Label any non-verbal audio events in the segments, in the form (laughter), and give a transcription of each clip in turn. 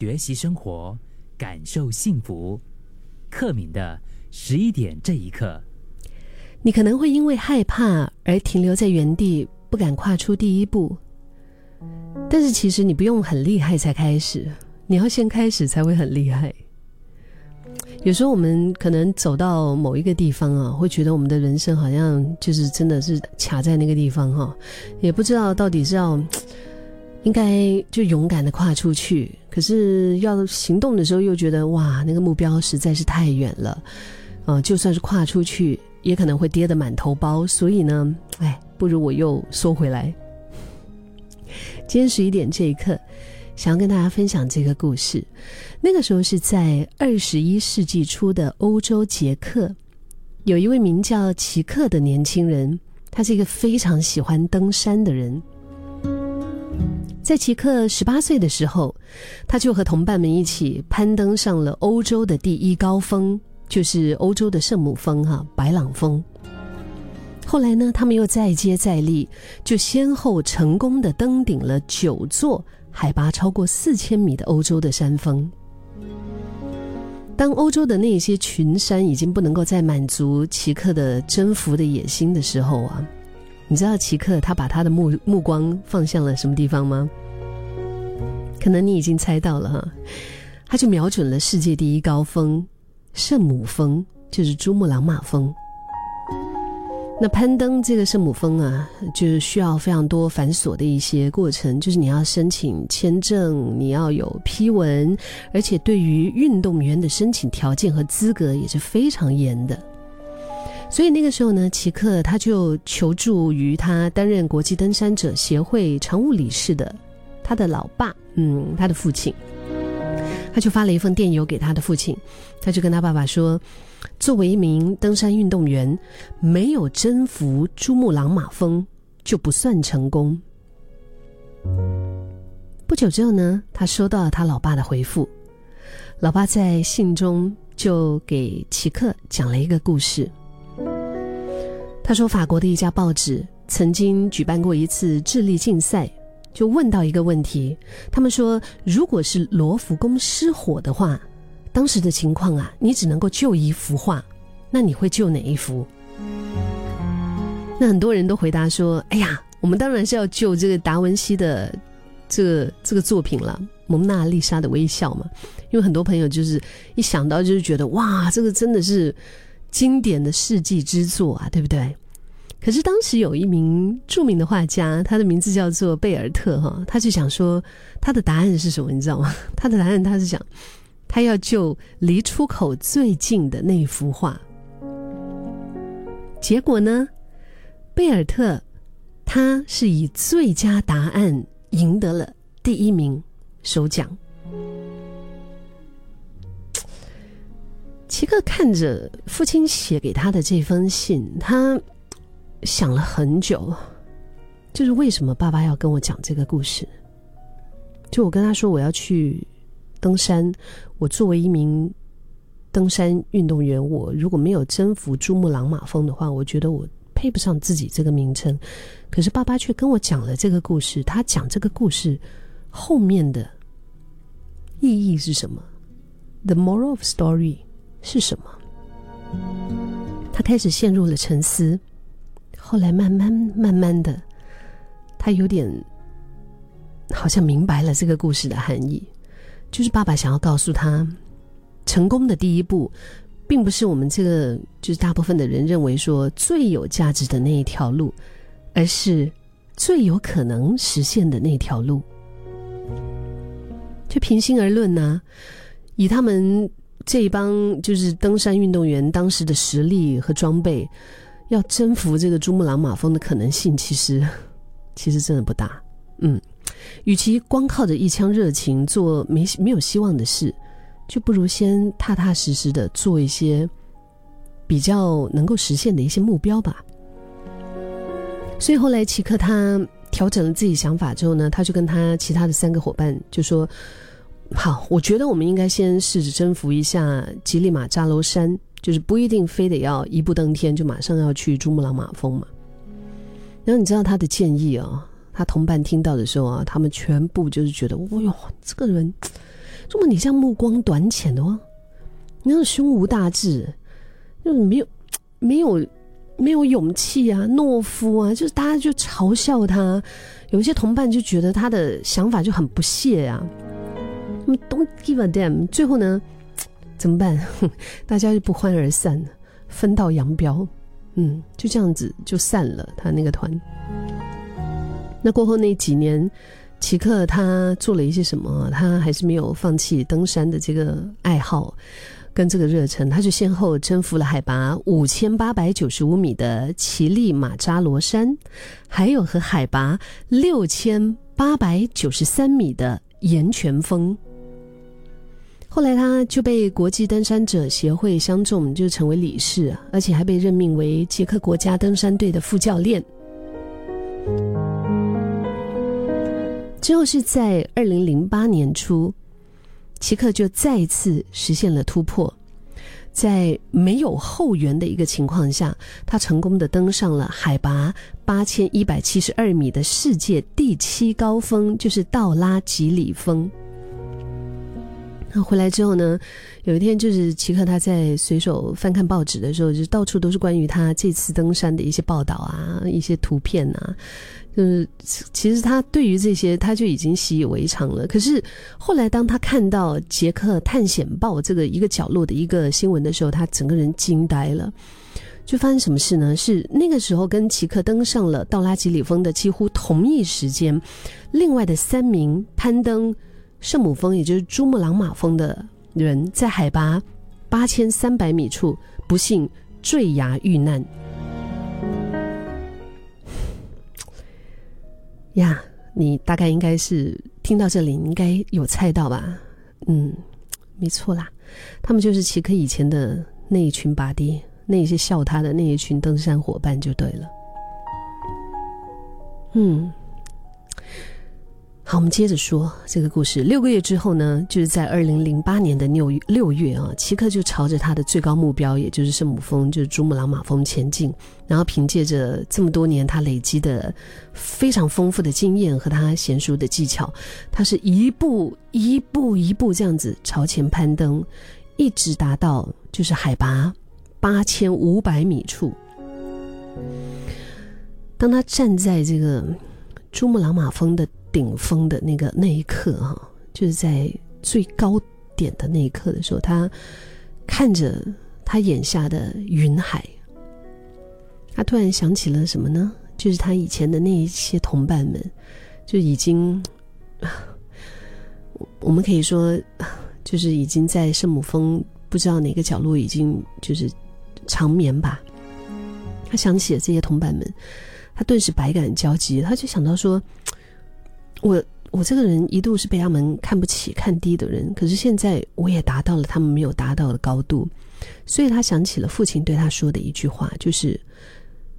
学习生活，感受幸福。克敏的十一点这一刻，你可能会因为害怕而停留在原地，不敢跨出第一步。但是其实你不用很厉害才开始，你要先开始才会很厉害。有时候我们可能走到某一个地方啊，会觉得我们的人生好像就是真的是卡在那个地方哈，也不知道到底是要应该就勇敢的跨出去，可是要行动的时候又觉得哇，那个目标实在是太远了，啊，就算是跨出去，也可能会跌得满头包，所以呢，哎，不如我又缩回来。今天十一点这一刻。想要跟大家分享这个故事，那个时候是在二十一世纪初的欧洲捷克，有一位名叫奇克的年轻人，他是一个非常喜欢登山的人。在奇克十八岁的时候，他就和同伴们一起攀登上了欧洲的第一高峰，就是欧洲的圣母峰哈白朗峰。后来呢，他们又再接再厉，就先后成功的登顶了九座。海拔超过四千米的欧洲的山峰，当欧洲的那些群山已经不能够再满足奇克的征服的野心的时候啊，你知道奇克他把他的目目光放向了什么地方吗？可能你已经猜到了哈，他就瞄准了世界第一高峰圣母峰，就是珠穆朗玛峰。那攀登这个圣母峰啊，就是需要非常多繁琐的一些过程，就是你要申请签证，你要有批文，而且对于运动员的申请条件和资格也是非常严的。所以那个时候呢，奇克他就求助于他担任国际登山者协会常务理事的他的老爸，嗯，他的父亲，他就发了一封电邮给他的父亲，他就跟他爸爸说。作为一名登山运动员，没有征服珠穆朗玛峰就不算成功。不久之后呢，他收到了他老爸的回复。老爸在信中就给奇克讲了一个故事。他说，法国的一家报纸曾经举办过一次智力竞赛，就问到一个问题：他们说，如果是罗浮宫失火的话。当时的情况啊，你只能够救一幅画，那你会救哪一幅？那很多人都回答说：“哎呀，我们当然是要救这个达文西的这个这个作品了，《蒙娜丽莎的微笑》嘛。”因为很多朋友就是一想到就是觉得哇，这个真的是经典的世纪之作啊，对不对？可是当时有一名著名的画家，他的名字叫做贝尔特哈，他就想说他的答案是什么？你知道吗？(laughs) 他的答案他是想。他要救离出口最近的那幅画，结果呢？贝尔特他是以最佳答案赢得了第一名首奖。奇克看着父亲写给他的这封信，他想了很久，就是为什么爸爸要跟我讲这个故事？就我跟他说我要去。登山，我作为一名登山运动员，我如果没有征服珠穆朗玛峰的话，我觉得我配不上自己这个名称。可是爸爸却跟我讲了这个故事，他讲这个故事后面的意义是什么？The moral of story 是什么？他开始陷入了沉思，后来慢慢慢慢的，他有点好像明白了这个故事的含义。就是爸爸想要告诉他，成功的第一步，并不是我们这个就是大部分的人认为说最有价值的那一条路，而是最有可能实现的那条路。就平心而论呢，以他们这一帮就是登山运动员当时的实力和装备，要征服这个珠穆朗玛峰的可能性，其实 (laughs) 其实真的不大。嗯。与其光靠着一腔热情做没没有希望的事，就不如先踏踏实实的做一些比较能够实现的一些目标吧。所以后来奇克他调整了自己想法之后呢，他就跟他其他的三个伙伴就说：“好，我觉得我们应该先试着征服一下吉利马扎罗山，就是不一定非得要一步登天就马上要去珠穆朗玛峰嘛。”然后你知道他的建议啊？他同伴听到的时候啊，他们全部就是觉得，哦哟，这个人如果你这样目光短浅的话，你那种胸无大志，就是没有 (tsk) 没有没有勇气啊，懦夫啊，就是大家就嘲笑他。有一些同伴就觉得他的想法就很不屑啊。Don't give a damn。最后呢，(tsk) 怎么办？(laughs) 大家就不欢而散，分道扬镳。嗯，就这样子就散了。他那个团。那过后那几年，奇克他做了一些什么？他还是没有放弃登山的这个爱好跟这个热忱。他就先后征服了海拔五千八百九十五米的奇力马扎罗山，还有和海拔六千八百九十三米的岩泉峰。后来他就被国际登山者协会相中，就成为理事，而且还被任命为捷克国家登山队的副教练。之后是在二零零八年初，奇克就再次实现了突破，在没有后援的一个情况下，他成功的登上了海拔八千一百七十二米的世界第七高峰，就是道拉吉里峰。那回来之后呢，有一天就是奇克他在随手翻看报纸的时候，就到处都是关于他这次登山的一些报道啊，一些图片啊。就是其实他对于这些他就已经习以为常了。可是后来当他看到《捷克探险报》这个一个角落的一个新闻的时候，他整个人惊呆了。就发生什么事呢？是那个时候跟奇克登上了道拉吉里峰的几乎同一时间，另外的三名攀登圣母峰，也就是珠穆朗玛峰的人，在海拔八千三百米处不幸坠崖遇难。(sighs) 呀，你大概应该是听到这里，应该有猜到吧？嗯，没错啦，他们就是奇克以前的那一群巴迪，那一些笑他的那一群登山伙伴就对了。嗯。好，我们接着说这个故事。六个月之后呢，就是在二零零八年的六六月啊，奇克就朝着他的最高目标，也就是圣母峰，就是珠穆朗玛峰前进。然后凭借着这么多年他累积的非常丰富的经验和他娴熟的技巧，他是一步一步一步这样子朝前攀登，一直达到就是海拔八千五百米处。当他站在这个珠穆朗玛峰的。顶峰的那个那一刻哈，就是在最高点的那一刻的时候，他看着他眼下的云海，他突然想起了什么呢？就是他以前的那一些同伴们，就已经，我们可以说，就是已经在圣母峰不知道哪个角落已经就是长眠吧。他想起了这些同伴们，他顿时百感交集，他就想到说。我我这个人一度是被他们看不起、看低的人，可是现在我也达到了他们没有达到的高度，所以他想起了父亲对他说的一句话，就是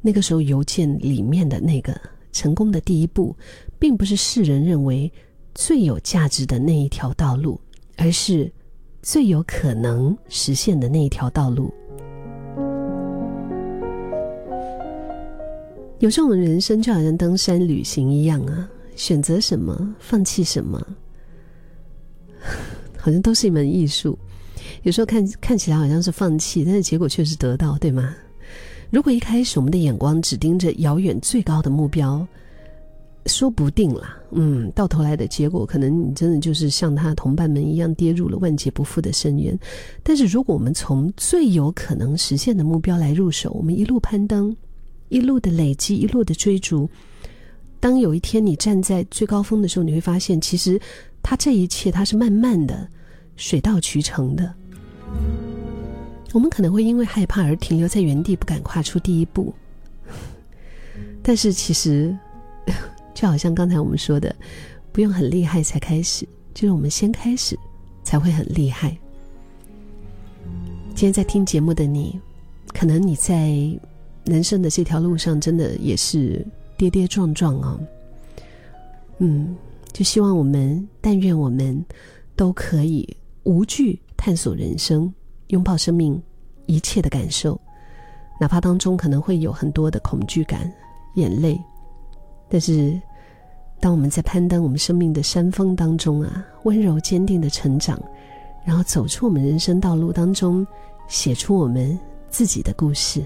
那个时候邮件里面的那个成功的第一步，并不是世人认为最有价值的那一条道路，而是最有可能实现的那一条道路。有时候我们人生就好像登山旅行一样啊。选择什么，放弃什么，(laughs) 好像都是一门艺术。有时候看看起来好像是放弃，但是结果却是得到，对吗？如果一开始我们的眼光只盯着遥远最高的目标，说不定啦，嗯，到头来的结果可能你真的就是像他同伴们一样跌入了万劫不复的深渊。但是如果我们从最有可能实现的目标来入手，我们一路攀登，一路的累积，一路的追逐。当有一天你站在最高峰的时候，你会发现，其实他这一切他是慢慢的、水到渠成的。我们可能会因为害怕而停留在原地，不敢跨出第一步。但是其实，就好像刚才我们说的，不用很厉害才开始，就是我们先开始才会很厉害。今天在听节目的你，可能你在人生的这条路上，真的也是。跌跌撞撞啊，嗯，就希望我们，但愿我们都可以无惧探索人生，拥抱生命一切的感受，哪怕当中可能会有很多的恐惧感、眼泪，但是当我们在攀登我们生命的山峰当中啊，温柔坚定的成长，然后走出我们人生道路当中，写出我们自己的故事。